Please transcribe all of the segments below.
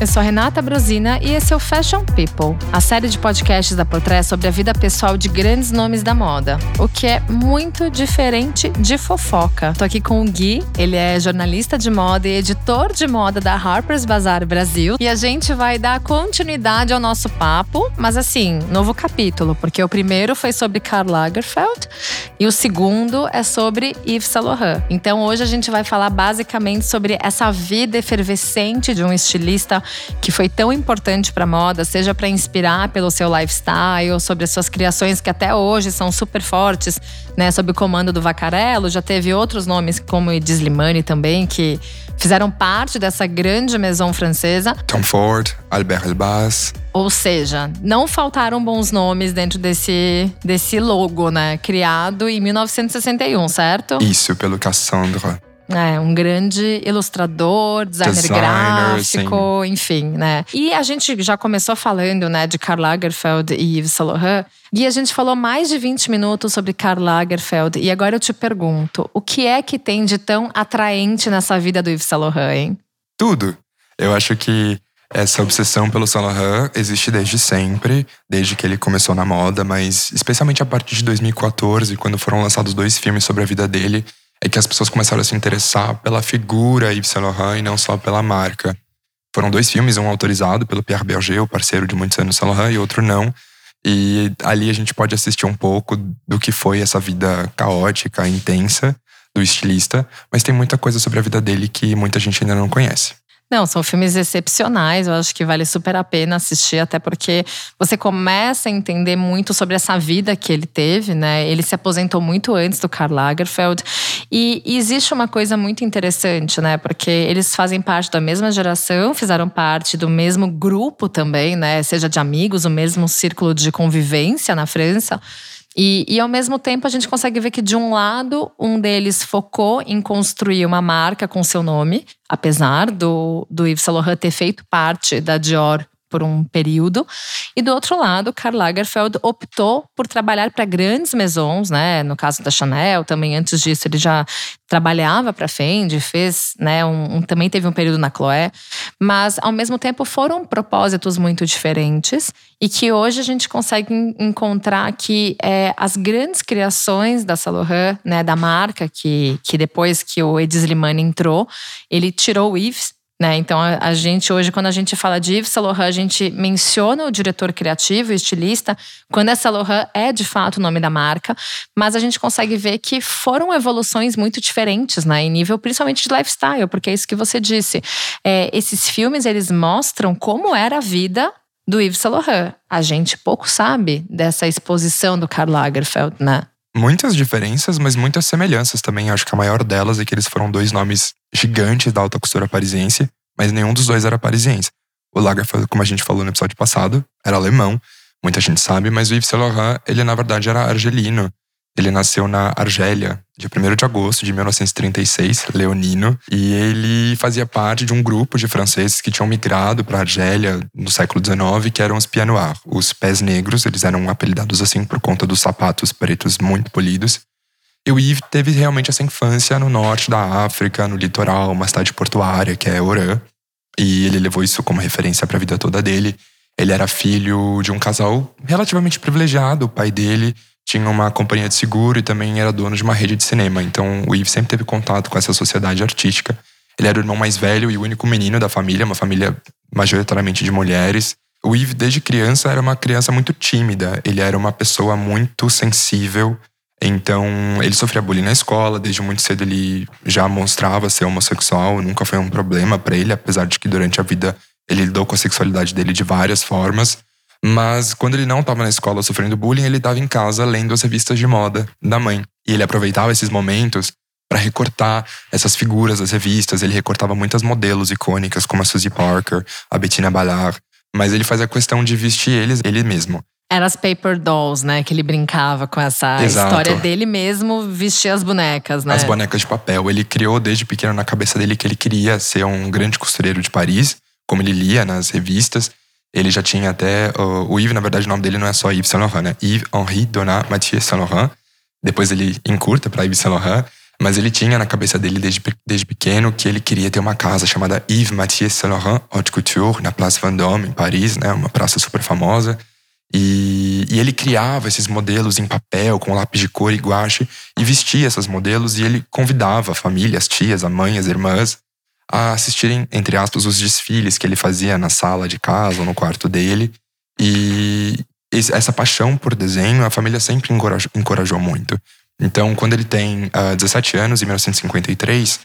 eu sou Renata Brosina e esse é o Fashion People, a série de podcasts da Portrait sobre a vida pessoal de grandes nomes da moda, o que é muito diferente de fofoca. Tô aqui com o Gui, ele é jornalista de moda e editor de moda da Harper's Bazaar Brasil, e a gente vai dar continuidade ao nosso papo, mas assim, novo capítulo, porque o primeiro foi sobre Karl Lagerfeld e o segundo é sobre Yves Saint Laurent. Então hoje a gente vai falar basicamente sobre essa vida efervescente de um estilista que foi tão importante para moda, seja para inspirar pelo seu lifestyle, sobre as suas criações que até hoje são super fortes, né, sob o comando do Vacarello. Já teve outros nomes como Yves Slimane também que fizeram parte dessa grande maison francesa. Tom Ford, Albert Elbaz. Ou seja, não faltaram bons nomes dentro desse, desse logo, né? Criado em 1961, certo? Isso, pelo Cassandra. É, um grande ilustrador, designer, designer gráfico, sim. enfim, né? E a gente já começou falando, né, de Karl Lagerfeld e Yves Saint Laurent. E a gente falou mais de 20 minutos sobre Karl Lagerfeld. E agora eu te pergunto, o que é que tem de tão atraente nessa vida do Yves Saint Laurent, hein? Tudo. Eu acho que essa obsessão pelo Saint Laurent existe desde sempre, desde que ele começou na moda, mas especialmente a partir de 2014, quando foram lançados dois filmes sobre a vida dele, é que as pessoas começaram a se interessar pela figura Yves Saint Laurent e não só pela marca. Foram dois filmes, um autorizado pelo Pierre Berger, o parceiro de muitos anos Saint Laurent, e outro não. E ali a gente pode assistir um pouco do que foi essa vida caótica, intensa do estilista, mas tem muita coisa sobre a vida dele que muita gente ainda não conhece. Não, são filmes excepcionais. Eu acho que vale super a pena assistir, até porque você começa a entender muito sobre essa vida que ele teve, né? Ele se aposentou muito antes do Karl Lagerfeld. E, e existe uma coisa muito interessante, né? Porque eles fazem parte da mesma geração, fizeram parte do mesmo grupo também, né? Seja de amigos, o mesmo círculo de convivência na França. E, e, ao mesmo tempo a gente consegue ver que, de um lado, um deles focou em construir uma marca com seu nome, apesar do, do Yves Saint Laurent ter feito parte da Dior por um período. E do outro lado, Karl Lagerfeld optou por trabalhar para grandes maisons, né? No caso da Chanel, também antes disso ele já trabalhava para Fendi, fez, né? Um, um, também teve um período na Chloé, mas ao mesmo tempo foram propósitos muito diferentes e que hoje a gente consegue encontrar que é, as grandes criações da Saint né? Da marca que, que depois que o Edi Slimane entrou, ele tirou o Yves né? Então, a, a, gente hoje, quando a gente fala de Yves Saint Laurent, a gente menciona o diretor criativo, o estilista, quando é Saint Laurent é de fato o nome da marca, mas a gente consegue ver que foram evoluções muito diferentes, né? Em nível principalmente de lifestyle, porque é isso que você disse. É, esses filmes, eles mostram como era a vida do Yves Saint Laurent. A gente pouco sabe dessa exposição do Karl Lagerfeld, né? Muitas diferenças, mas muitas semelhanças também. Acho que a maior delas é que eles foram dois nomes gigantes da alta costura parisiense, mas nenhum dos dois era parisiense. O Lagerfeld, como a gente falou no episódio passado, era alemão, muita gente sabe, mas o Yves Saint Laurent, ele na verdade era argelino. Ele nasceu na Argélia, dia 1 de agosto de 1936, leonino, e ele fazia parte de um grupo de franceses que tinham migrado para a Argélia no século XIX, que eram os pieds os pés negros, eles eram apelidados assim por conta dos sapatos pretos muito polidos. E o Yves teve realmente essa infância no norte da África, no litoral, uma cidade portuária que é Oran. E ele levou isso como referência para a vida toda dele. Ele era filho de um casal relativamente privilegiado. O pai dele tinha uma companhia de seguro e também era dono de uma rede de cinema. Então o Yves sempre teve contato com essa sociedade artística. Ele era o irmão mais velho e o único menino da família, uma família majoritariamente de mulheres. O Yves, desde criança, era uma criança muito tímida. Ele era uma pessoa muito sensível então, ele sofria bullying na escola, desde muito cedo ele já mostrava ser homossexual, nunca foi um problema para ele, apesar de que durante a vida ele lidou com a sexualidade dele de várias formas. Mas quando ele não estava na escola sofrendo bullying, ele estava em casa lendo as revistas de moda da mãe. E ele aproveitava esses momentos para recortar essas figuras das revistas. Ele recortava muitas modelos icônicas, como a Suzy Parker, a Bettina Ballard. Mas ele fazia questão de vestir eles ele mesmo. Era as Paper Dolls, né? Que ele brincava com essa Exato. história dele mesmo vestir as bonecas, né? As bonecas de papel. Ele criou desde pequeno na cabeça dele que ele queria ser um grande costureiro de Paris, como ele lia nas revistas. Ele já tinha até. O Yves, na verdade, o nome dele não é só Yves Saint Laurent, né? Yves Henri Donat Mathieu Saint Laurent. Depois ele encurta para Yves Saint Laurent. Mas ele tinha na cabeça dele desde, desde pequeno que ele queria ter uma casa chamada Yves Mathieu Saint Laurent Haute Couture, na Place Vendôme, em Paris, né? Uma praça super famosa. E, e, ele criava esses modelos em papel, com lápis de cor e guache, e vestia esses modelos, e ele convidava a família, as tias, a mãe, as irmãs, a assistirem, entre aspas, os desfiles que ele fazia na sala de casa ou no quarto dele. E essa paixão por desenho, a família sempre encorajou, encorajou muito. Então, quando ele tem uh, ah, 17 anos, em 1953,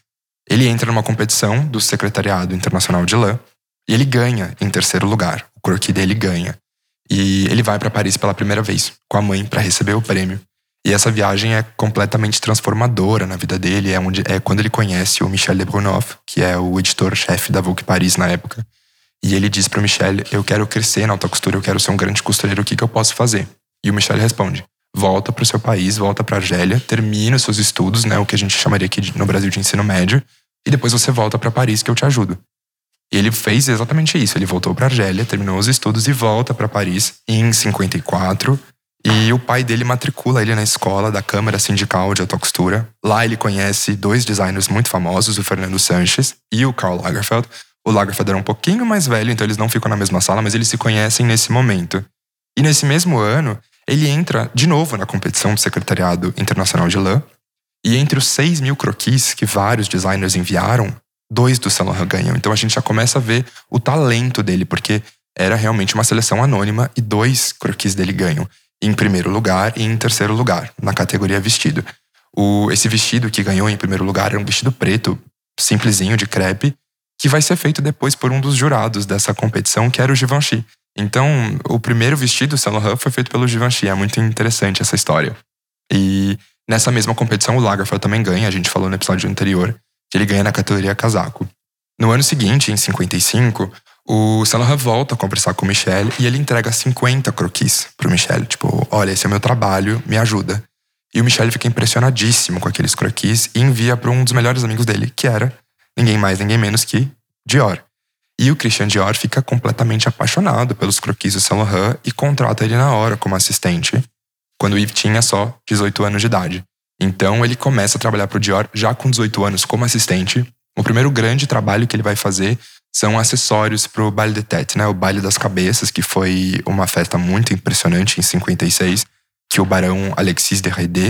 ele entra numa competição do Secretariado Internacional de Lã e ele ganha em terceiro lugar. O croquis dele ganha. E ele vai para Paris pela primeira vez, com a mãe, para receber o prêmio. E essa viagem é completamente transformadora na vida dele. É, onde, é quando ele conhece o Michel Lebrunoff, que é o editor-chefe da Vogue Paris na época. E ele diz para o Michel: Eu quero crescer na alta costura, eu quero ser um grande costureiro, o que, que eu posso fazer? E o Michel responde: Volta para o seu país, volta para Argélia, termina os seus estudos, né, o que a gente chamaria aqui no Brasil de ensino médio, e depois você volta para Paris que eu te ajudo. E ele fez exatamente isso. Ele voltou para Argélia, terminou os estudos e volta para Paris em 54. E o pai dele matricula ele na escola da Câmara Sindical de Alta Costura. Lá ele conhece dois designers muito famosos, o Fernando Sanches e o Karl Lagerfeld. O Lagerfeld era um pouquinho mais velho, então eles não ficam na mesma sala, mas eles se conhecem nesse momento. E nesse mesmo ano, ele entra de novo na competição do Secretariado Internacional de Lã. E entre os 6 mil croquis que vários designers enviaram, dois do Saint Laurent ganham. Então a gente já começa a ver o talento dele, porque era realmente uma seleção anônima e dois croquis dele ganham. Em primeiro lugar e em terceiro lugar, na categoria vestido. O, esse vestido que ganhou em primeiro lugar era um vestido preto, simplesinho, de crepe, que vai ser feito depois por um dos jurados dessa competição, que era o Givenchy. Então, o primeiro vestido Saint Laurent foi feito pelo Givenchy. É muito interessante essa história. E nessa mesma competição, o Lagerfeld também ganha. A gente falou no episódio anterior que ele ganha na categoria casaco. No ano seguinte, em 55, o Laurent volta a conversar com o Michel e ele entrega 50 croquis pro Michel. Tipo, olha, esse é meu trabalho, me ajuda. E o Michel fica impressionadíssimo com aqueles croquis e envia para um dos melhores amigos dele, que era ninguém mais, ninguém menos que Dior. E o Christian Dior fica completamente apaixonado pelos croquis do Saint Laurent e contrata ele na hora como assistente, quando o Yves tinha só 18 anos de idade. Então ele começa a trabalhar para o Dior já com 18 anos como assistente. O primeiro grande trabalho que ele vai fazer são acessórios para o baile de tête, né? O baile das cabeças, que foi uma festa muito impressionante em 56, que o barão Alexis de Redé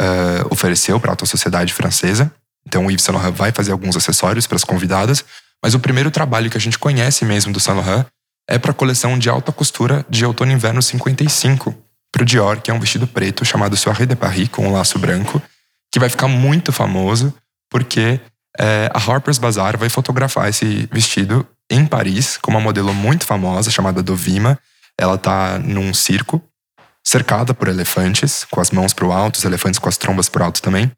uh, ofereceu para a alta sociedade francesa. Então o Yves Saint Laurent vai fazer alguns acessórios para as convidadas, mas o primeiro trabalho que a gente conhece mesmo do Saint Laurent é para a coleção de alta costura de outono e inverno 55, para o Dior, que é um vestido preto chamado Soirée de Paris, com um laço branco, que vai ficar muito famoso porque é, a Harper's Bazaar vai fotografar esse vestido em Paris com uma modelo muito famosa chamada Dovima. Ela está num circo, cercada por elefantes, com as mãos para o alto, os elefantes com as trombas para o alto também.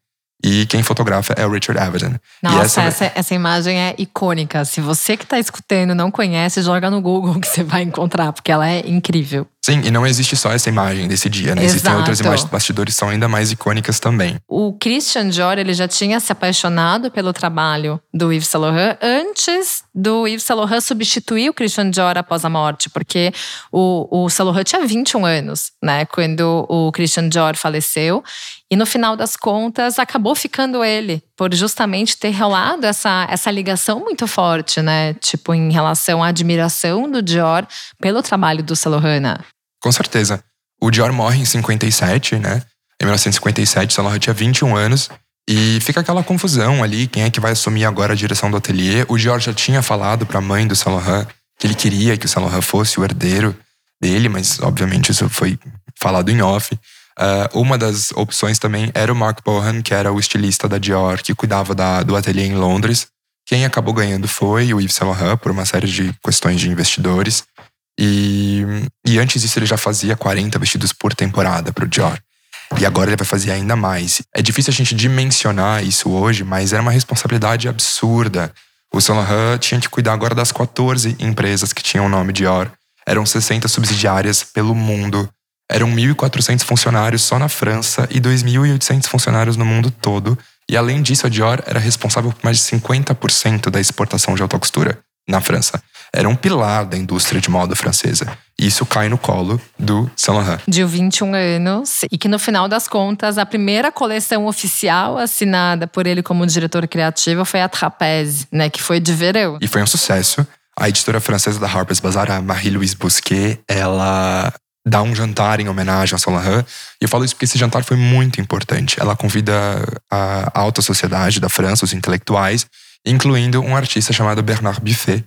E quem fotografa é o Richard Avedon. Nossa, essa... essa... Essa, imagem é icônica. Se você que está escutando não conhece, joga no Google que você vai encontrar, porque ela é incrível. Sim, e não existe só essa imagem desse dia, né? Exato. Existem outras imagens bastidores que são ainda mais icônicas também. O Christian Dior, ele já tinha se apaixonado pelo trabalho do Yves Saint Laurent antes do Yves Saint Laurent substituir o Christian Dior após a morte, porque o, o Saint Laurent tinha 21 anos, né? Quando o Christian Dior faleceu. E no final das contas, acabou ficando ele, por justamente ter rolado essa, essa ligação muito forte, né? Tipo, em relação à admiração do Dior pelo trabalho do. Né? Com certeza. O Dior morre em 57, né? Em 1957, Saint Laurent tinha 21 anos. E fica aquela confusão ali, quem é que vai assumir agora a direção do ateliê. O Dior já tinha falado para a mãe do Laurent que ele queria que o Laurent fosse o herdeiro dele, mas obviamente isso foi falado em off. Uh, uma das opções também era o Mark Bohan, que era o estilista da Dior, que cuidava da, do ateliê em Londres. Quem acabou ganhando foi o Yves Saint Laurent, por uma série de questões de investidores. E, e antes disso ele já fazia 40 vestidos por temporada para o Dior. E agora ele vai fazer ainda mais. É difícil a gente dimensionar isso hoje, mas era uma responsabilidade absurda. O Saint Laurent tinha que cuidar agora das 14 empresas que tinham o nome Dior. Eram 60 subsidiárias pelo mundo. Eram 1.400 funcionários só na França e 2.800 funcionários no mundo todo. E além disso, a Dior era responsável por mais de 50% da exportação de alta costura na França. era um pilar da indústria de moda francesa. E isso cai no colo do Saint Laurent. De 21 anos, e que no final das contas, a primeira coleção oficial assinada por ele como diretor criativo foi a Trapèze, né, que foi de verão. E foi um sucesso. A editora francesa da Harper's Bazaar, a Marie-Louise Bousquet, ela dá um jantar em homenagem Saint Laurent. E eu falo isso porque esse jantar foi muito importante. Ela convida a alta sociedade da França, os intelectuais, incluindo um artista chamado Bernard Buffet,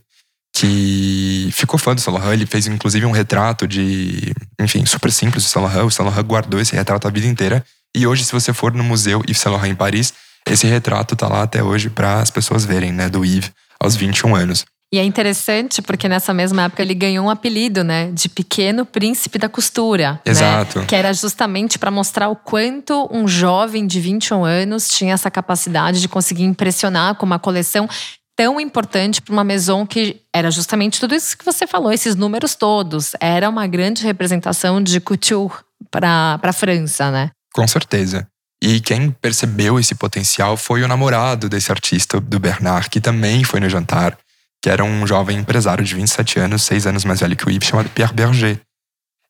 que ficou fã do Laurent. Ele fez inclusive um retrato de, enfim, super simples do Laurent. O Laurent guardou esse retrato a vida inteira. E hoje, se você for no museu Yves Saint Laurent em Paris, esse retrato tá lá até hoje para as pessoas verem, né, do Yves aos 21 anos. E é interessante porque nessa mesma época ele ganhou um apelido, né, de Pequeno Príncipe da Costura. Né? Exato. Né? Que era justamente para mostrar o quanto um jovem de 21 anos tinha essa capacidade de conseguir impressionar com uma coleção tão importante para uma maison que era justamente tudo isso que você falou, esses números todos. Era uma grande representação de couture para a França, né? Com certeza. E quem percebeu esse potencial foi o namorado desse artista, do Bernard, que também foi no jantar que era um jovem empresário de 27 anos, seis anos mais velho que o Yves, chamado Pierre Berger.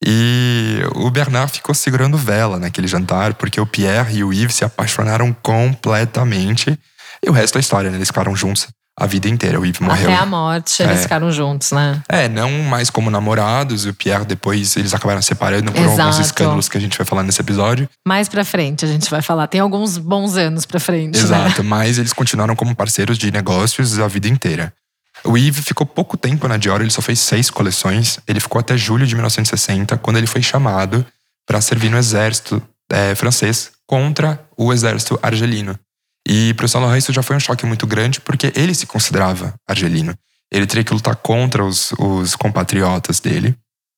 E o Bernard ficou segurando vela naquele jantar, porque o Pierre e o Yves se apaixonaram completamente. E o resto é história, né? Eles ficaram juntos a vida inteira. O Yves morreu. Até a morte, eles é. ficaram juntos, né? É, não mais como namorados. O Pierre, depois, eles acabaram separando por Exato. alguns escândalos que a gente vai falar nesse episódio. Mais pra frente a gente vai falar. Tem alguns bons anos pra frente. Né? Exato, né? mas eles continuaram como parceiros de negócios a vida inteira. O Yves ficou pouco tempo na Dior, ele só fez seis coleções. Ele ficou até julho de 1960, quando ele foi chamado para servir no exército é, francês contra o exército argelino. E para o Saint Laurent isso já foi um choque muito grande, porque ele se considerava argelino. Ele teria que lutar contra os, os compatriotas dele.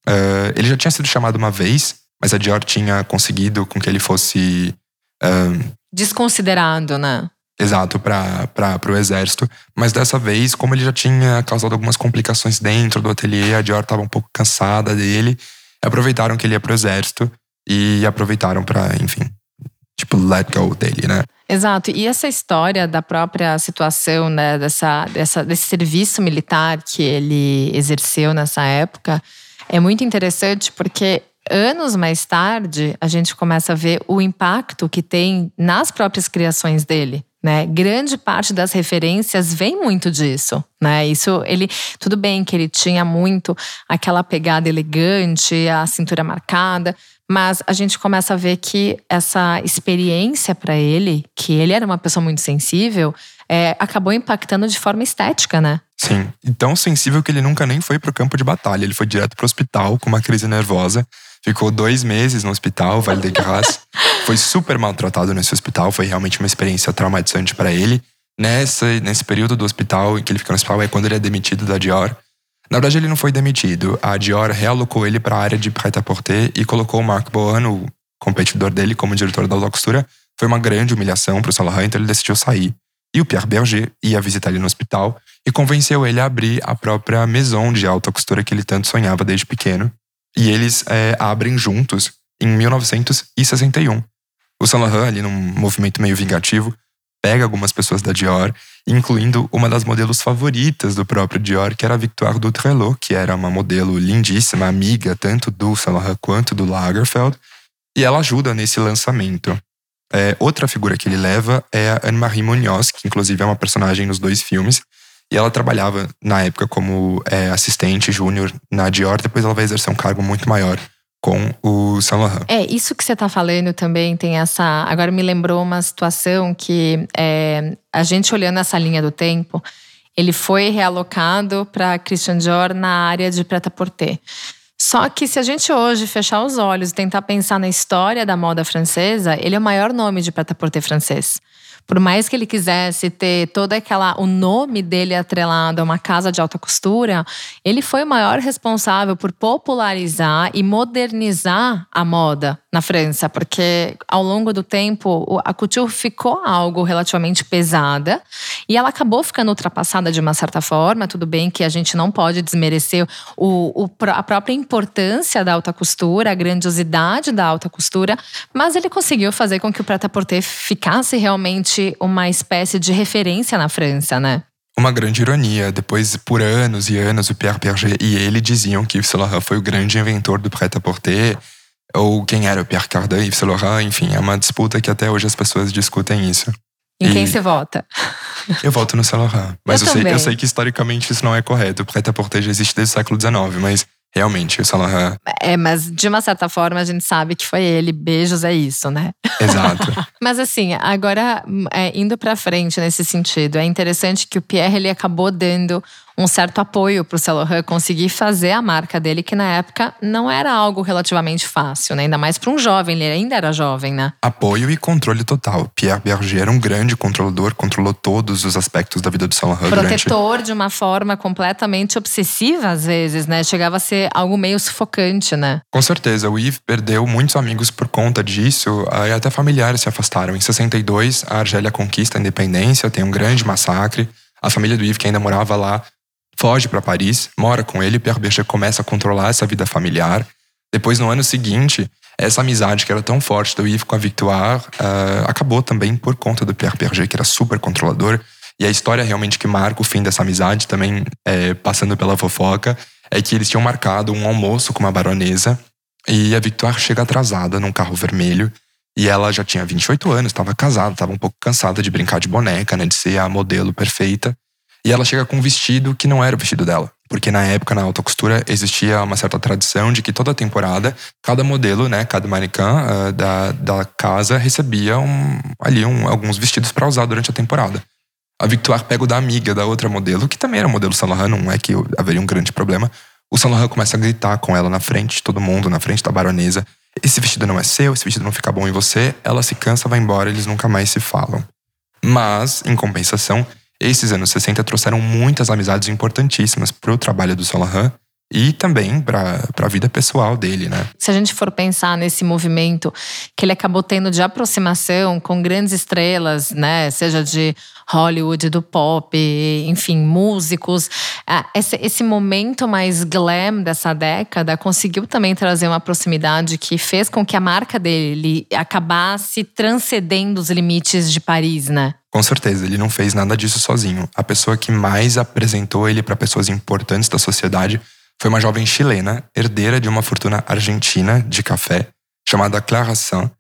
Uh, ele já tinha sido chamado uma vez, mas a Dior tinha conseguido com que ele fosse. Uh, Desconsiderado, né? Exato, para o exército. Mas dessa vez, como ele já tinha causado algumas complicações dentro do ateliê, a Dior estava um pouco cansada dele. Aproveitaram que ele ia pro exército e aproveitaram para, enfim, tipo, let go dele, né? Exato. E essa história da própria situação, né, dessa, dessa, desse serviço militar que ele exerceu nessa época, é muito interessante porque anos mais tarde a gente começa a ver o impacto que tem nas próprias criações dele. Né? Grande parte das referências vem muito disso, né? Isso ele tudo bem que ele tinha muito aquela pegada elegante, a cintura marcada, mas a gente começa a ver que essa experiência para ele, que ele era uma pessoa muito sensível, é, acabou impactando de forma estética, né? Sim, e tão sensível que ele nunca nem foi para o campo de batalha. Ele foi direto para o hospital com uma crise nervosa Ficou dois meses no hospital, Vale de Graça. foi super maltratado nesse hospital, foi realmente uma experiência traumatizante para ele. Nessa, nesse período do hospital, em que ele fica no hospital, é quando ele é demitido da Dior. Na verdade, ele não foi demitido. A Dior realocou ele para a área de prêt-à-porter e colocou o Marc Boan, o competidor dele, como diretor da alta costura. Foi uma grande humilhação para o Laurent, então ele decidiu sair. E o Pierre Berger ia visitar ele no hospital e convenceu ele a abrir a própria maison de alta costura que ele tanto sonhava desde pequeno. E eles é, abrem juntos em 1961. O Saint Laurent, ali num movimento meio vingativo, pega algumas pessoas da Dior, incluindo uma das modelos favoritas do próprio Dior, que era a Victoire Dutrelot, que era uma modelo lindíssima, amiga tanto do Saint Laurent quanto do Lagerfeld, e ela ajuda nesse lançamento. É, outra figura que ele leva é a Anne-Marie Munoz, que inclusive é uma personagem nos dois filmes, e ela trabalhava na época como é, assistente júnior na Dior, depois ela vai exercer um cargo muito maior com o Saint Laurent. É, isso que você está falando também tem essa. Agora me lembrou uma situação que é, a gente olhando essa linha do tempo, ele foi realocado para Christian Dior na área de preta-porter. Só que se a gente hoje fechar os olhos e tentar pensar na história da moda francesa, ele é o maior nome de preta-porter francês por mais que ele quisesse ter toda aquela o nome dele atrelado a uma casa de alta costura, ele foi o maior responsável por popularizar e modernizar a moda na França, porque ao longo do tempo a couture ficou algo relativamente pesada e ela acabou ficando ultrapassada de uma certa forma. Tudo bem que a gente não pode desmerecer o, o, a própria importância da alta costura, a grandiosidade da alta costura, mas ele conseguiu fazer com que o prêt-à-porter ficasse realmente uma espécie de referência na França, né? uma grande ironia. Depois, por anos e anos, o Pierre Berger e ele diziam que Yves Saint Laurent foi o grande inventor do prêt-à-porter, ou quem era o Pierre Cardin, Yves Saint Laurent, enfim, é uma disputa que até hoje as pessoas discutem isso. Em quem você vota? Eu voto no Saint Laurent. Mas eu, eu sei, eu sei que historicamente isso não é correto. O prêt-à-porter já existe desde o século XIX, mas realmente, o Saint Laurent. É, mas de uma certa forma a gente sabe que foi ele. Beijos é isso, né? Exato. mas assim, agora é, indo para frente nesse sentido, é interessante que o Pierre ele acabou dando um certo apoio para o Laurent conseguir fazer a marca dele, que na época não era algo relativamente fácil, né? Ainda mais para um jovem, ele ainda era jovem, né? Apoio e controle total. Pierre Berger era um grande controlador, controlou todos os aspectos da vida do Laurent. Protetor durante... de uma forma completamente obsessiva, às vezes, né? Chegava a ser algo meio sufocante, né? Com certeza. O Yves perdeu muitos amigos por conta disso, e até familiares se afastaram. Em 62, a Argélia conquista a independência, tem um grande massacre. A família do Yves, que ainda morava lá, foge para Paris, mora com ele, Pierre Berger começa a controlar essa vida familiar. Depois, no ano seguinte, essa amizade que era tão forte do Yves com a Victoire uh, acabou também por conta do Pierre Berger, que era super controlador. E a história realmente que marca o fim dessa amizade, também é, passando pela fofoca, é que eles tinham marcado um almoço com uma baronesa e a Victoire chega atrasada num carro vermelho. E ela já tinha 28 anos, estava casada, estava um pouco cansada de brincar de boneca, né, de ser a modelo perfeita. E ela chega com um vestido que não era o vestido dela. Porque na época, na alta costura, existia uma certa tradição de que toda temporada, cada modelo, né, cada manequim uh, da, da casa recebia um, ali um, alguns vestidos para usar durante a temporada. A Victoire pega o da amiga da outra modelo, que também era modelo Saint Laurent, não é que haveria um grande problema. O Saint Laurent começa a gritar com ela na frente todo mundo, na frente da baronesa. Esse vestido não é seu, esse vestido não fica bom em você. Ela se cansa, vai embora, eles nunca mais se falam. Mas, em compensação, esses anos 60 trouxeram muitas amizades importantíssimas para o trabalho do Solahan e também para a vida pessoal dele, né? Se a gente for pensar nesse movimento que ele acabou tendo de aproximação com grandes estrelas, né, seja de Hollywood, do pop, enfim, músicos, esse, esse momento mais glam dessa década conseguiu também trazer uma proximidade que fez com que a marca dele acabasse transcendendo os limites de Paris, né? Com certeza, ele não fez nada disso sozinho. A pessoa que mais apresentou ele para pessoas importantes da sociedade foi uma jovem chilena, herdeira de uma fortuna argentina de café, chamada Clara San.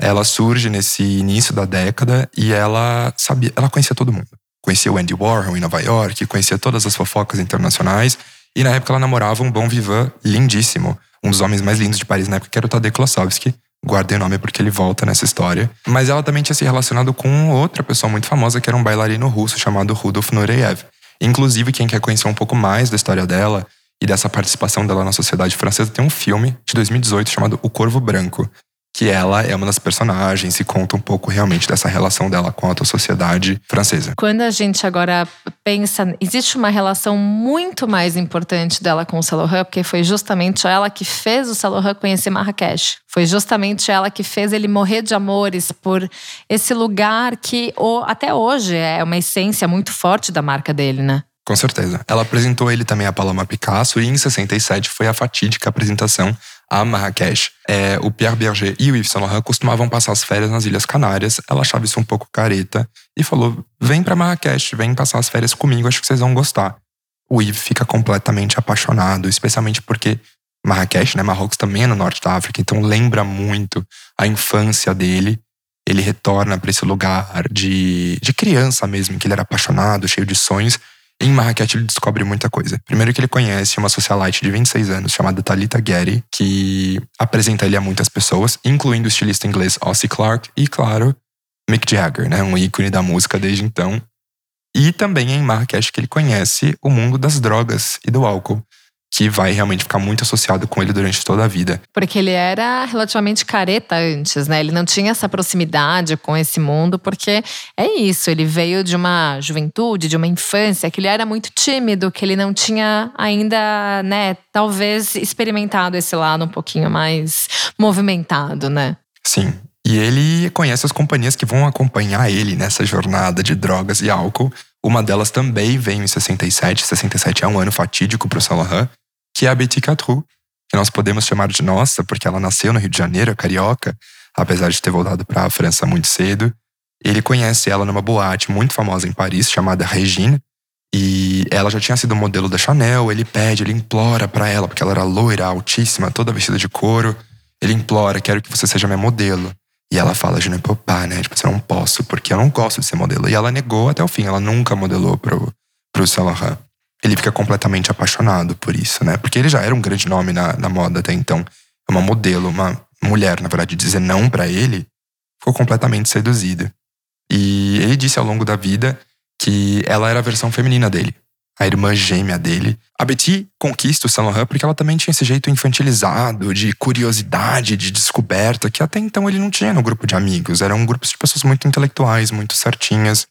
Ela surge nesse início da década e ela sabia, ela conhecia todo mundo. Conhecia o Andy Warhol em Nova York, conhecia todas as fofocas internacionais e na época ela namorava um bom vivant lindíssimo, um dos homens mais lindos de Paris na época, que era o Tadej Klossowski. Guardei o nome porque ele volta nessa história. Mas ela também tinha se relacionado com outra pessoa muito famosa, que era um bailarino russo chamado Rudolf Nureyev. Inclusive, quem quer conhecer um pouco mais da história dela, e dessa participação dela na sociedade francesa, tem um filme de 2018 chamado O Corvo Branco, que ela é uma das personagens e conta um pouco realmente dessa relação dela com a sociedade francesa. Quando a gente agora pensa, existe uma relação muito mais importante dela com o Saint porque foi justamente ela que fez o Saint conhecer Marrakech. Foi justamente ela que fez ele morrer de amores por esse lugar que até hoje é uma essência muito forte da marca dele, né? Com certeza. Ela apresentou ele também a Paloma Picasso e em 67 foi a fatídica apresentação a Marrakech. É, o Pierre Berger e o Yves Saint Laurent costumavam passar as férias nas Ilhas Canárias. Ela achava isso um pouco careta e falou: vem para Marrakech, vem passar as férias comigo, acho que vocês vão gostar. O Yves fica completamente apaixonado, especialmente porque Marrakech, né, Marrocos também é no norte da África, então lembra muito a infância dele. Ele retorna para esse lugar de, de criança mesmo, que ele era apaixonado, cheio de sonhos. Em Marrakech ele descobre muita coisa. Primeiro que ele conhece uma socialite de 26 anos chamada Talita Getty, que apresenta ele a muitas pessoas, incluindo o estilista inglês Ossie Clark e, claro, Mick Jagger, né, um ícone da música desde então. E também é em Marrakech que ele conhece o mundo das drogas e do álcool que vai realmente ficar muito associado com ele durante toda a vida. Porque ele era relativamente careta antes, né? Ele não tinha essa proximidade com esse mundo, porque é isso, ele veio de uma juventude, de uma infância, que ele era muito tímido, que ele não tinha ainda, né, talvez experimentado esse lado um pouquinho mais movimentado, né? Sim. E ele conhece as companhias que vão acompanhar ele nessa jornada de drogas e álcool. Uma delas também veio em 67. 67 é um ano fatídico para o Laurent que é a Betty Catrou, que nós podemos chamar de nossa, porque ela nasceu no Rio de Janeiro, é carioca, apesar de ter voltado para a França muito cedo. Ele conhece ela numa boate muito famosa em Paris, chamada Regine, E ela já tinha sido modelo da Chanel, ele pede, ele implora para ela, porque ela era loira, altíssima, toda vestida de couro. Ele implora, quero que você seja minha modelo. E ela fala, je ne peux pas, né? Tipo, eu não posso, porque eu não gosto de ser modelo. E ela negou até o fim, ela nunca modelou pro, pro Saint Laurent. Ele fica completamente apaixonado por isso, né? Porque ele já era um grande nome na, na moda até então. Uma modelo, uma mulher, na verdade, dizer não para ele, ficou completamente seduzida. E ele disse ao longo da vida que ela era a versão feminina dele, a irmã gêmea dele. A Betty conquista o Saint Laurent porque ela também tinha esse jeito infantilizado, de curiosidade, de descoberta, que até então ele não tinha no grupo de amigos. Eram um grupos de pessoas muito intelectuais, muito certinhas.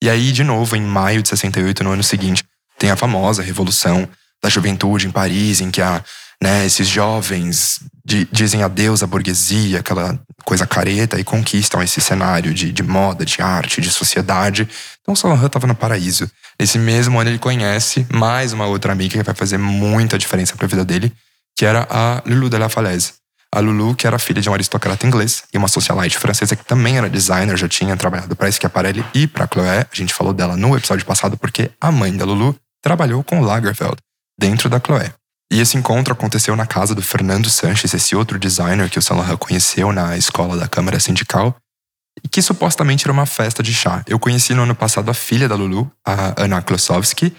E aí, de novo, em maio de 68, no ano seguinte, tem a famosa Revolução da Juventude em Paris, em que a né? Esses jovens de, dizem adeus à burguesia, aquela coisa careta, e conquistam esse cenário de, de moda, de arte, de sociedade. Então Saint estava no paraíso. Nesse mesmo ano ele conhece mais uma outra amiga que vai fazer muita diferença para a vida dele, que era a Lulu de la Falaise. A Lulu, que era filha de um aristocrata inglês e uma socialite francesa que também era designer, já tinha trabalhado para Schiaparelli e para Chloé. A gente falou dela no episódio passado porque a mãe da Lulu trabalhou com Lagerfeld dentro da Chloé. E esse encontro aconteceu na casa do Fernando Sanches, esse outro designer que o Saint Laurent conheceu na escola da Câmara Sindical, que supostamente era uma festa de chá. Eu conheci no ano passado a filha da Lulu, a Ana Klosowski,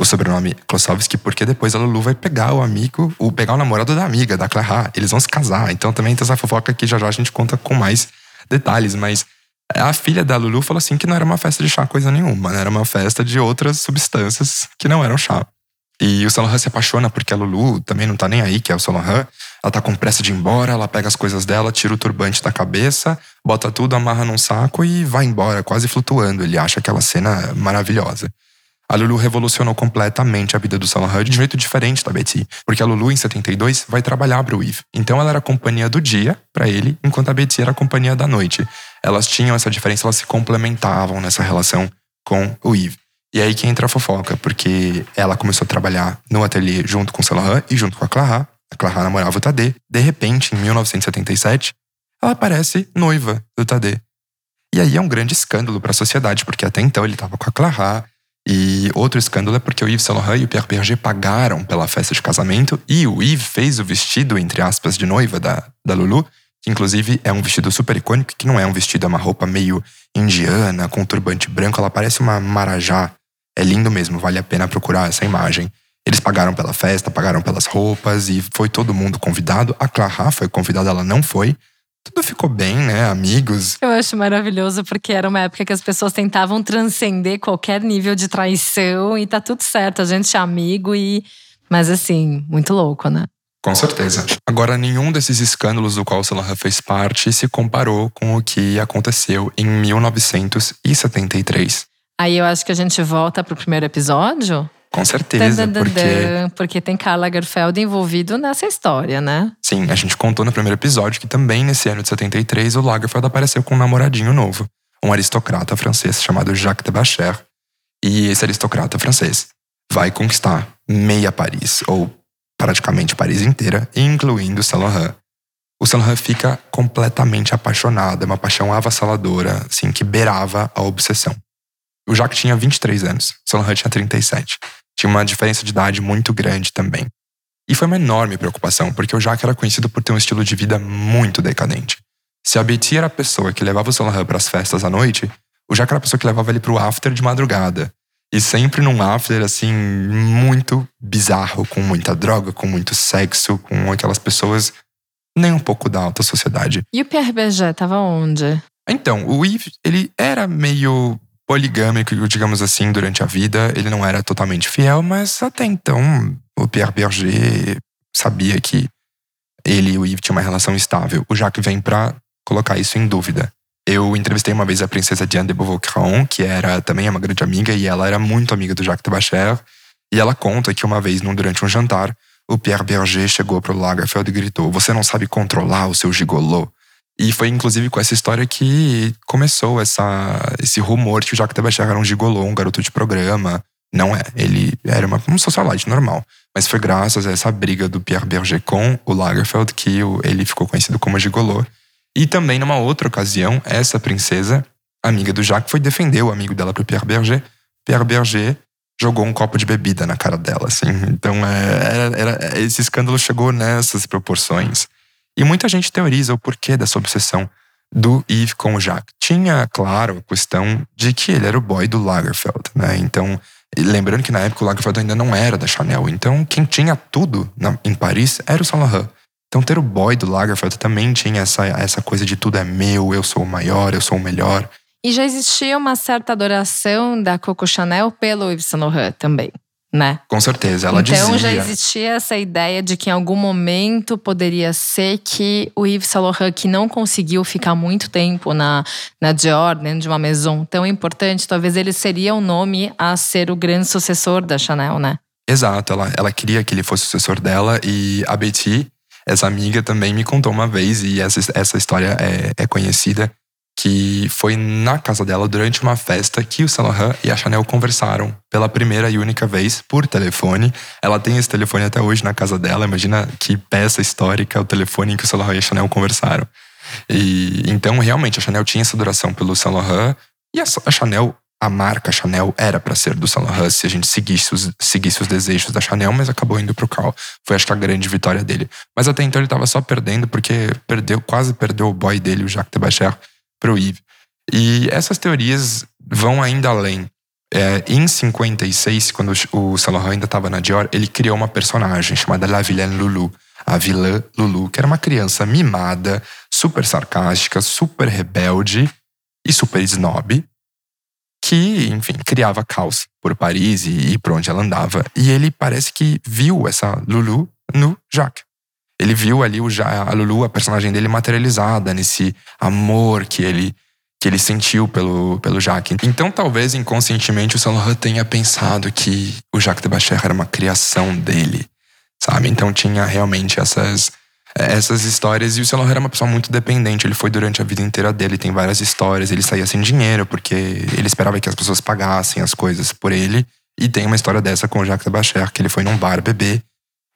o sobrenome Klosowski, porque depois a Lulu vai pegar o amigo, ou pegar o namorado da amiga, da Clara. Eles vão se casar. Então também tem essa fofoca que já já a gente conta com mais detalhes, mas a filha da Lulu falou assim que não era uma festa de chá coisa nenhuma, né? era uma festa de outras substâncias que não eram chá. E o Laurent se apaixona porque a Lulu também não tá nem aí, que é o Laurent. Ela tá com pressa de ir embora, ela pega as coisas dela, tira o turbante da cabeça, bota tudo, amarra num saco e vai embora, quase flutuando. Ele acha aquela cena maravilhosa. A Lulu revolucionou completamente a vida do Laurent de um jeito diferente da Betty, porque a Lulu em 72 vai trabalhar para o Yves. Então ela era a companhia do dia para ele, enquanto a Betty era a companhia da noite. Elas tinham essa diferença, elas se complementavam nessa relação com o Yves. E aí que entra a fofoca, porque ela começou a trabalhar no ateliê junto com o Saint e junto com a Clara. A Clara namorava o Tadê. De repente, em 1977, ela aparece noiva do Tadê. E aí é um grande escândalo para a sociedade, porque até então ele estava com a Clara. E outro escândalo é porque o Yves Saint Laurent e o Pierre Berger pagaram pela festa de casamento e o Yves fez o vestido, entre aspas, de noiva da, da Lulu, que inclusive é um vestido super icônico, que não é um vestido, é uma roupa meio indiana, com turbante branco, ela parece uma marajá é lindo mesmo, vale a pena procurar essa imagem. Eles pagaram pela festa, pagaram pelas roupas e foi todo mundo convidado. A Clara foi convidada, ela não foi. Tudo ficou bem, né? Amigos. Eu acho maravilhoso porque era uma época que as pessoas tentavam transcender qualquer nível de traição e tá tudo certo, a gente é amigo e. Mas assim, muito louco, né? Com certeza. Agora, nenhum desses escândalos do qual o Salah fez parte se comparou com o que aconteceu em 1973. Aí eu acho que a gente volta pro primeiro episódio. Com certeza, porque... porque tem Karl Lagerfeld envolvido nessa história, né? Sim, a gente contou no primeiro episódio que também nesse ano de 73 o Lagerfeld apareceu com um namoradinho novo, um aristocrata francês chamado Jacques de Bacher. E esse aristocrata francês vai conquistar meia Paris, ou praticamente Paris inteira, incluindo Saint Laurent. O Saint Laurent fica completamente apaixonado, é uma paixão avassaladora, assim, que beirava a obsessão. O Jacques tinha 23 anos, o Laurent tinha 37. Tinha uma diferença de idade muito grande também. E foi uma enorme preocupação, porque o Jacques era conhecido por ter um estilo de vida muito decadente. Se a Betty era a pessoa que levava o Laurent para as festas à noite, o Jacques era a pessoa que levava ele pro after de madrugada. E sempre num after, assim, muito bizarro, com muita droga, com muito sexo, com aquelas pessoas nem um pouco da alta sociedade. E o Pierre Berger tava onde? Então, o Yves, ele era meio poligâmico, digamos assim, durante a vida. Ele não era totalmente fiel, mas até então o Pierre Berger sabia que ele e o Yves tinham uma relação estável. O Jacques vem para colocar isso em dúvida. Eu entrevistei uma vez a princesa Diane de Beauvoir-Craon, que era também uma grande amiga, e ela era muito amiga do Jacques de Bacher. E ela conta que uma vez, durante um jantar, o Pierre Berger chegou pro Lagerfeld e gritou: Você não sabe controlar o seu gigolô. E foi inclusive com essa história que começou essa, esse rumor que o Jacques Debacher era um gigolô, um garoto de programa. Não é, ele era uma, um socialite normal. Mas foi graças a essa briga do Pierre Berger com o Lagerfeld que ele ficou conhecido como gigolô. E também numa outra ocasião, essa princesa, amiga do Jacques, foi defender o amigo dela pro Pierre Berger. Pierre Berger jogou um copo de bebida na cara dela, assim. Então, é, era, era, esse escândalo chegou nessas proporções. E muita gente teoriza o porquê dessa obsessão do Yves com o Jacques. Tinha, claro, a questão de que ele era o boy do Lagerfeld, né? Então, lembrando que na época o Lagerfeld ainda não era da Chanel. Então, quem tinha tudo na, em Paris era o Saint Laurent. Então, ter o boy do Lagerfeld também tinha essa, essa coisa de tudo é meu, eu sou o maior, eu sou o melhor. E já existia uma certa adoração da Coco Chanel pelo Yves Saint Laurent também, né? Com certeza, ela então, dizia. Então já existia essa ideia de que em algum momento poderia ser que o Yves Saint Laurent, que não conseguiu ficar muito tempo na, na Dior, dentro de uma maison tão importante, talvez ele seria o nome a ser o grande sucessor da Chanel, né? Exato, ela, ela queria que ele fosse o sucessor dela e a Betty, essa amiga, também me contou uma vez, e essa, essa história é, é conhecida, que foi na casa dela durante uma festa que o Saint Laurent e a Chanel conversaram pela primeira e única vez por telefone. Ela tem esse telefone até hoje na casa dela. Imagina que peça histórica o telefone em que o Saint Laurent e a Chanel conversaram. E então realmente a Chanel tinha essa adoração pelo Saint Laurent e a Chanel a marca Chanel era para ser do Saint Laurent se a gente seguisse os, seguisse os desejos da Chanel, mas acabou indo pro Carl. Foi acho que a grande vitória dele. Mas até então ele tava só perdendo porque perdeu, quase perdeu o boy dele, o Jacques de pro Yves. E essas teorias vão ainda além. É, em 56, quando o Saint ainda estava na Dior, ele criou uma personagem chamada La Vilaine Lulu. A vilã Lulu, que era uma criança mimada, super sarcástica, super rebelde e super snob, que, enfim, criava caos por Paris e, e por onde ela andava. E ele parece que viu essa Lulu no Jacques. Ele viu ali o, a Lulu, a personagem dele, materializada nesse amor que ele que ele sentiu pelo, pelo Jacques. Então, talvez inconscientemente o Saint tenha pensado que o Jacques de Bacher era uma criação dele, sabe? Então tinha realmente essas essas histórias e o Saint era uma pessoa muito dependente. Ele foi durante a vida inteira dele, tem várias histórias. Ele saía sem dinheiro porque ele esperava que as pessoas pagassem as coisas por ele. E tem uma história dessa com o Jacques de Bacher, que ele foi num bar beber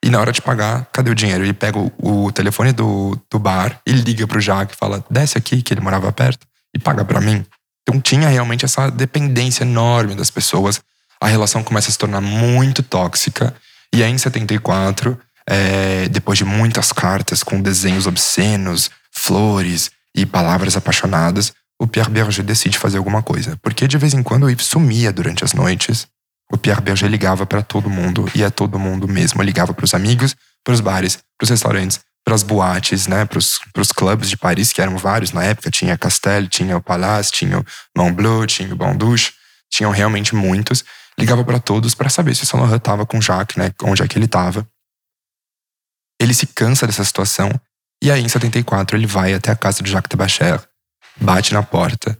e na hora de pagar, cadê o dinheiro? Ele pega o, o telefone do, do bar e liga pro Jacques e fala: desce aqui, que ele morava perto, e paga para mim. Então tinha realmente essa dependência enorme das pessoas. A relação começa a se tornar muito tóxica. E aí, em 74, é, depois de muitas cartas com desenhos obscenos, flores e palavras apaixonadas, o Pierre Berger decide fazer alguma coisa. Porque de vez em quando o Yves sumia durante as noites o Pierre Berger ligava para todo mundo, e é todo mundo mesmo. ligava para os amigos, para os bares, para os restaurantes, para as boates, né, para os clubes de Paris, que eram vários na época. Tinha Castel, tinha o Palace, tinha o Montbleu, tinha o Bondouche, tinham realmente muitos. Ligava para todos para saber se o Saint Laurent estava com o Jacques, né, onde é que ele estava. Ele se cansa dessa situação e aí em 74 ele vai até a casa de Jacques de Bacher, bate na porta,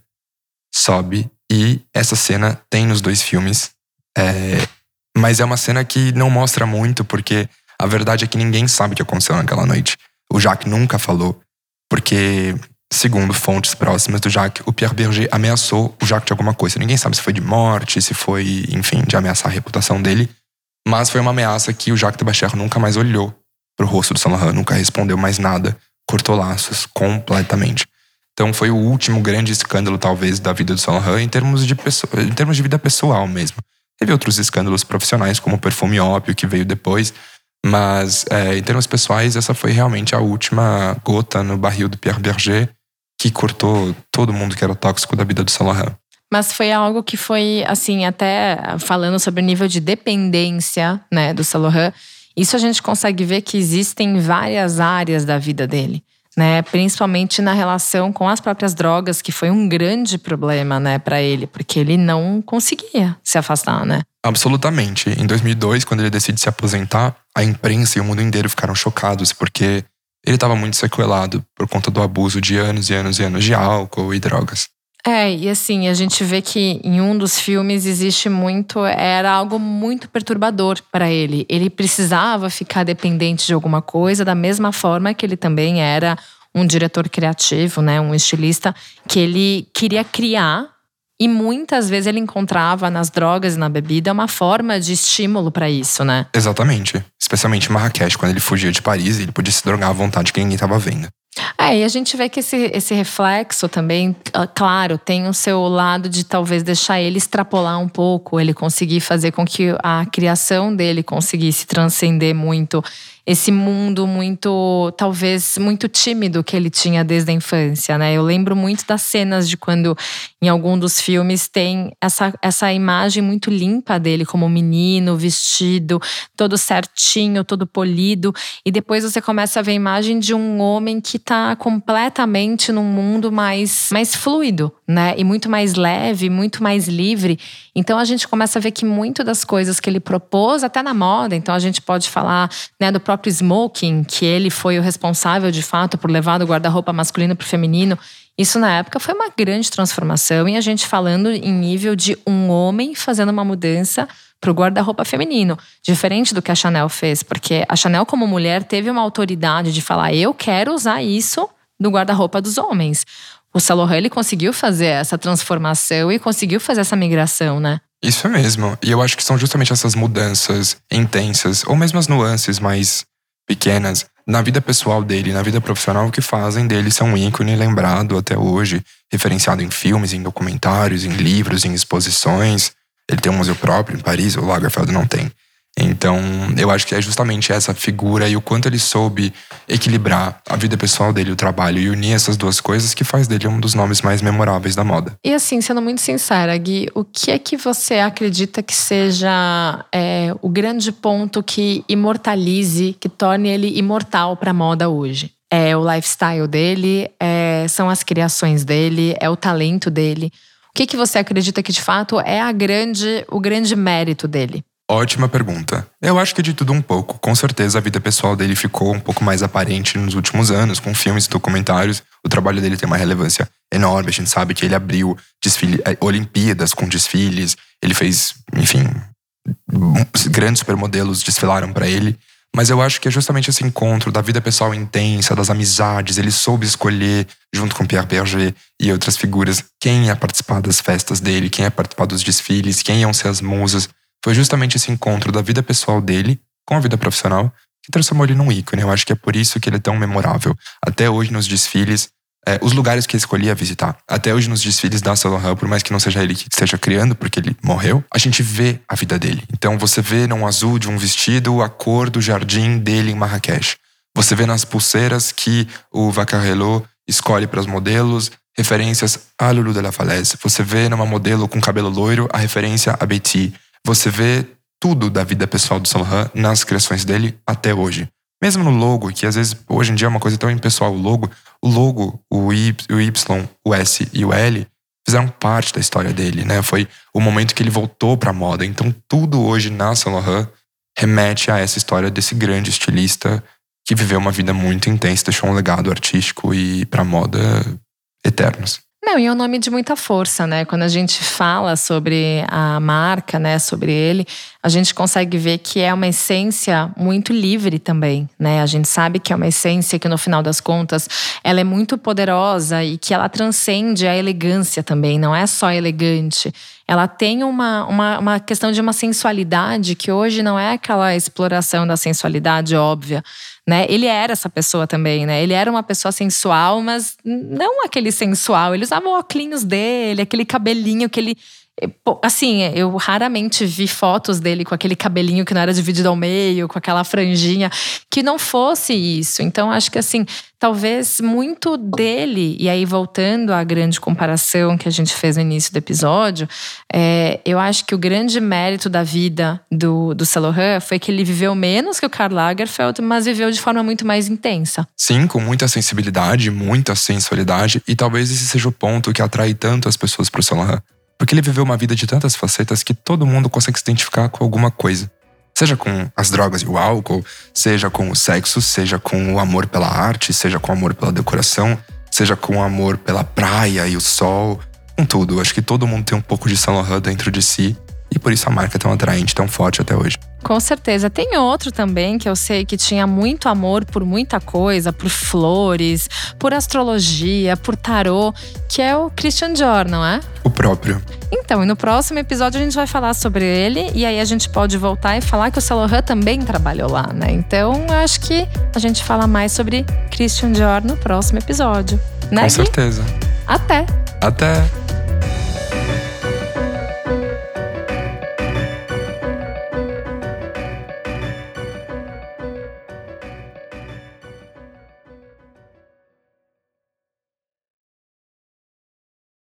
sobe e essa cena tem nos dois filmes é, mas é uma cena que não mostra muito, porque a verdade é que ninguém sabe o que aconteceu naquela noite. O Jacques nunca falou, porque, segundo fontes próximas do Jacques, o Pierre Berger ameaçou o Jacques de alguma coisa. Ninguém sabe se foi de morte, se foi, enfim, de ameaçar a reputação dele. Mas foi uma ameaça que o Jacques de Bacher nunca mais olhou pro rosto do Saint nunca respondeu mais nada, cortou laços completamente. Então foi o último grande escândalo, talvez, da vida do Saint em termos de, pessoa, em termos de vida pessoal mesmo. Teve outros escândalos profissionais, como o perfume ópio, que veio depois. Mas, é, em termos pessoais, essa foi realmente a última gota no barril do Pierre Berger, que cortou todo mundo que era tóxico da vida do Laurent. Mas foi algo que foi, assim, até falando sobre o nível de dependência, né, do Laurent, isso a gente consegue ver que existem várias áreas da vida dele né? Principalmente na relação com as próprias drogas, que foi um grande problema, né, para ele, porque ele não conseguia se afastar, né? Absolutamente. Em 2002, quando ele decide se aposentar, a imprensa e o mundo inteiro ficaram chocados, porque ele estava muito sequelado por conta do abuso de anos e anos e anos de álcool e drogas. É, e assim, a gente vê que em um dos filmes existe muito. Era algo muito perturbador para ele. Ele precisava ficar dependente de alguma coisa, da mesma forma que ele também era um diretor criativo, né, um estilista, que ele queria criar e muitas vezes ele encontrava nas drogas e na bebida uma forma de estímulo para isso, né? Exatamente. Especialmente em Marrakech, quando ele fugia de Paris, ele podia se drogar à vontade que ninguém estava vendo. É, e a gente vê que esse, esse reflexo também, ah, claro, tem o seu lado de talvez deixar ele extrapolar um pouco, ele conseguir fazer com que a criação dele conseguisse transcender muito esse mundo muito, talvez, muito tímido que ele tinha desde a infância, né? Eu lembro muito das cenas de quando, em algum dos filmes, tem essa, essa imagem muito limpa dele como menino, vestido, todo certinho, todo polido. E depois você começa a ver a imagem de um homem que está completamente num mundo mais, mais fluido, né? E muito mais leve, muito mais livre. Então a gente começa a ver que muito das coisas que ele propôs, até na moda, então a gente pode falar né, do próprio smoking, que ele foi o responsável de fato por levar do guarda-roupa masculino para o feminino. Isso na época foi uma grande transformação e a gente falando em nível de um homem fazendo uma mudança para o guarda-roupa feminino, diferente do que a Chanel fez, porque a Chanel como mulher teve uma autoridade de falar eu quero usar isso no guarda-roupa dos homens. O Saint ele conseguiu fazer essa transformação e conseguiu fazer essa migração, né? Isso é mesmo. E eu acho que são justamente essas mudanças intensas, ou mesmo as nuances mais pequenas na vida pessoal dele, na vida profissional, que fazem dele ser um ícone lembrado até hoje, referenciado em filmes, em documentários, em livros, em exposições. Ele tem um museu próprio em Paris, o Lagerfeld não tem. Então, eu acho que é justamente essa figura e o quanto ele soube equilibrar a vida pessoal dele, o trabalho e unir essas duas coisas que faz dele um dos nomes mais memoráveis da moda. E assim, sendo muito sincera, Gui, o que é que você acredita que seja é, o grande ponto que imortalize, que torne ele imortal para a moda hoje? É o lifestyle dele, é, são as criações dele, é o talento dele. O que, que você acredita que de fato é a grande, o grande mérito dele? Ótima pergunta. Eu acho que de tudo um pouco. Com certeza a vida pessoal dele ficou um pouco mais aparente nos últimos anos, com filmes e documentários. O trabalho dele tem uma relevância enorme. A gente sabe que ele abriu desfile, eh, Olimpíadas com desfiles. Ele fez, enfim, grandes supermodelos desfilaram para ele. Mas eu acho que é justamente esse encontro da vida pessoal intensa, das amizades. Ele soube escolher, junto com Pierre Berger e outras figuras, quem ia participar das festas dele, quem ia participar dos desfiles, quem iam ser as musas. Foi justamente esse encontro da vida pessoal dele com a vida profissional que transformou ele num ícone. Eu acho que é por isso que ele é tão memorável. Até hoje nos desfiles, é, os lugares que ele escolhia visitar. Até hoje nos desfiles da Saint Laurent, por mais que não seja ele que esteja criando, porque ele morreu, a gente vê a vida dele. Então você vê num azul de um vestido a cor do jardim dele em Marrakech. Você vê nas pulseiras que o Vacarello escolhe para os modelos referências a Lulu de la Falaise. Você vê numa modelo com cabelo loiro a referência a Betty. Você vê tudo da vida pessoal do Saint nas criações dele até hoje. Mesmo no logo, que às vezes hoje em dia é uma coisa tão impessoal, o logo, o logo, o Y, o, o S e o L fizeram parte da história dele, né? Foi o momento que ele voltou para moda. Então tudo hoje na Saint Laurent remete a essa história desse grande estilista que viveu uma vida muito intensa, deixou um legado artístico e para moda eternos. Não, e é um nome de muita força, né? Quando a gente fala sobre a marca, né, sobre ele, a gente consegue ver que é uma essência muito livre também, né? A gente sabe que é uma essência que no final das contas ela é muito poderosa e que ela transcende a elegância também, não é só elegante. Ela tem uma, uma, uma questão de uma sensualidade que hoje não é aquela exploração da sensualidade óbvia, né? Ele era essa pessoa também, né? Ele era uma pessoa sensual, mas não aquele sensual. Ele usava óculos dele, aquele cabelinho que ele Assim, eu raramente vi fotos dele com aquele cabelinho que não era dividido ao meio, com aquela franjinha, que não fosse isso. Então, acho que assim, talvez muito dele, e aí voltando à grande comparação que a gente fez no início do episódio, é, eu acho que o grande mérito da vida do, do Saint foi que ele viveu menos que o Karl Lagerfeld, mas viveu de forma muito mais intensa. Sim, com muita sensibilidade, muita sensualidade, e talvez esse seja o ponto que atrai tanto as pessoas para o Saint porque ele viveu uma vida de tantas facetas que todo mundo consegue se identificar com alguma coisa. Seja com as drogas e o álcool, seja com o sexo, seja com o amor pela arte, seja com o amor pela decoração, seja com o amor pela praia e o sol, com tudo. Acho que todo mundo tem um pouco de Saint Laurent dentro de si e por isso a marca é tão atraente, tão forte até hoje. Com certeza. Tem outro também que eu sei que tinha muito amor por muita coisa, por flores, por astrologia, por tarô, que é o Christian Dior, não é? O próprio. Então, e no próximo episódio a gente vai falar sobre ele e aí a gente pode voltar e falar que o Laurent também trabalhou lá, né? Então, acho que a gente fala mais sobre Christian Dior no próximo episódio. Né, Com Gui? certeza. Até! Até!